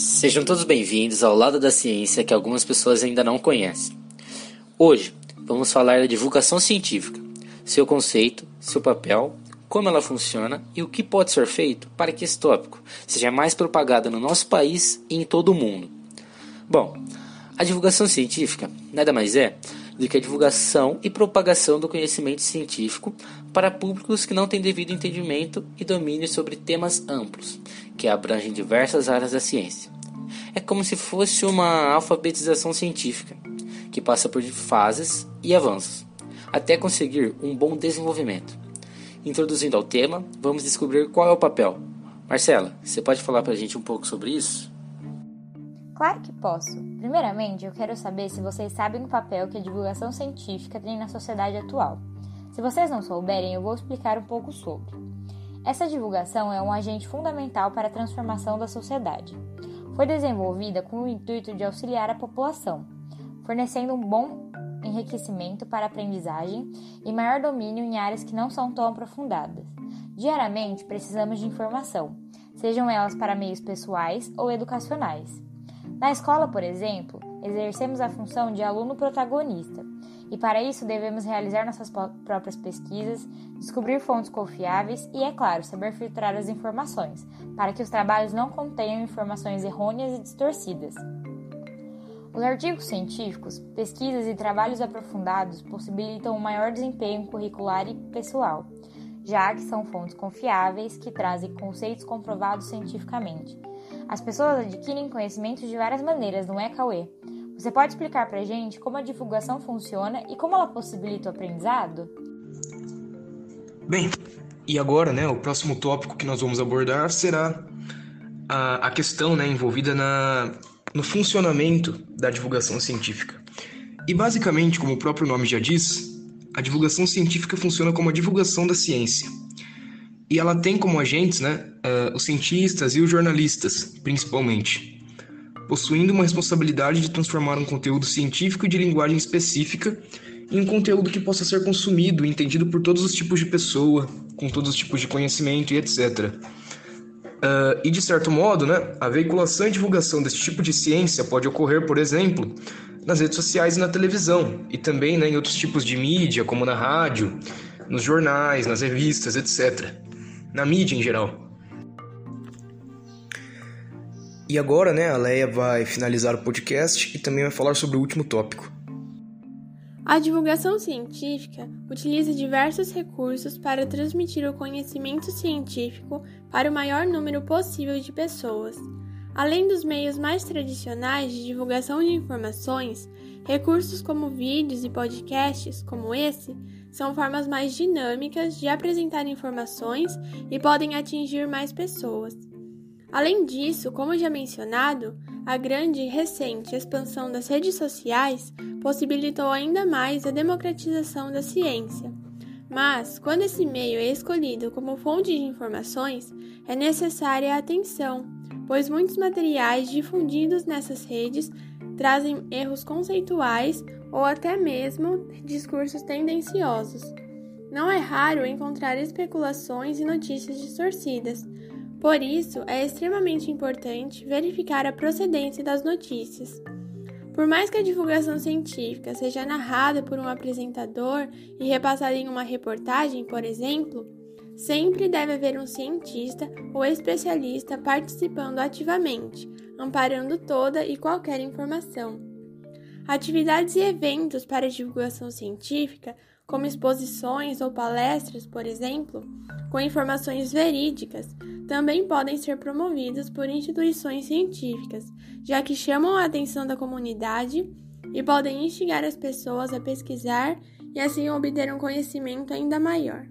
Sejam todos bem-vindos ao lado da ciência que algumas pessoas ainda não conhecem. Hoje vamos falar da divulgação científica, seu conceito, seu papel, como ela funciona e o que pode ser feito para que esse tópico seja mais propagado no nosso país e em todo o mundo. Bom, a divulgação científica nada mais é do que a divulgação e propagação do conhecimento científico para públicos que não têm devido entendimento e domínio sobre temas amplos, que abrangem diversas áreas da ciência. É como se fosse uma alfabetização científica, que passa por fases e avanços, até conseguir um bom desenvolvimento. Introduzindo ao tema, vamos descobrir qual é o papel. Marcela, você pode falar para a gente um pouco sobre isso? Claro que posso. Primeiramente, eu quero saber se vocês sabem o papel que a divulgação científica tem na sociedade atual. Se vocês não souberem, eu vou explicar um pouco sobre. Essa divulgação é um agente fundamental para a transformação da sociedade. Foi desenvolvida com o intuito de auxiliar a população, fornecendo um bom enriquecimento para a aprendizagem e maior domínio em áreas que não são tão aprofundadas. Diariamente precisamos de informação, sejam elas para meios pessoais ou educacionais. Na escola, por exemplo, exercemos a função de aluno protagonista, e para isso devemos realizar nossas próprias pesquisas, descobrir fontes confiáveis e, é claro, saber filtrar as informações, para que os trabalhos não contenham informações errôneas e distorcidas. Os artigos científicos, pesquisas e trabalhos aprofundados possibilitam um maior desempenho curricular e pessoal, já que são fontes confiáveis que trazem conceitos comprovados cientificamente as pessoas adquirem conhecimentos de várias maneiras, não é, Cauê? Você pode explicar pra gente como a divulgação funciona e como ela possibilita o aprendizado? Bem, e agora, né, o próximo tópico que nós vamos abordar será a, a questão né, envolvida na, no funcionamento da divulgação científica. E basicamente, como o próprio nome já diz, a divulgação científica funciona como a divulgação da ciência. E ela tem como agentes né, uh, os cientistas e os jornalistas, principalmente, possuindo uma responsabilidade de transformar um conteúdo científico e de linguagem específica em um conteúdo que possa ser consumido e entendido por todos os tipos de pessoa, com todos os tipos de conhecimento e etc. Uh, ah, e de certo modo, né, a veiculação e divulgação desse tipo de ciência pode ocorrer, por exemplo, nas redes sociais e na televisão, e também né, em outros tipos de mídia, como na rádio, nos jornais, nas revistas, etc na mídia em geral. E agora, né, a Leia vai finalizar o podcast e também vai falar sobre o último tópico. A divulgação científica utiliza diversos recursos para transmitir o conhecimento científico para o maior número possível de pessoas. Além dos meios mais tradicionais de divulgação de informações, recursos como vídeos e podcasts, como esse, são formas mais dinâmicas de apresentar informações e podem atingir mais pessoas. Além disso, como já mencionado, a grande e recente expansão das redes sociais possibilitou ainda mais a democratização da ciência. Mas, quando esse meio é escolhido como fonte de informações, é necessária a atenção, pois muitos materiais difundidos nessas redes trazem erros conceituais ou até mesmo discursos tendenciosos. Não é raro encontrar especulações e notícias distorcidas. Por isso, é extremamente importante verificar a procedência das notícias. Por mais que a divulgação científica seja narrada por um apresentador e repassada em uma reportagem, por exemplo, sempre deve haver um cientista ou especialista participando ativamente, amparando toda e qualquer informação. Atividades e eventos para divulgação científica, como exposições ou palestras, por exemplo, com informações verídicas, também podem ser promovidos por instituições científicas, já que chamam a atenção da comunidade e podem instigar as pessoas a pesquisar e assim obter um conhecimento ainda maior.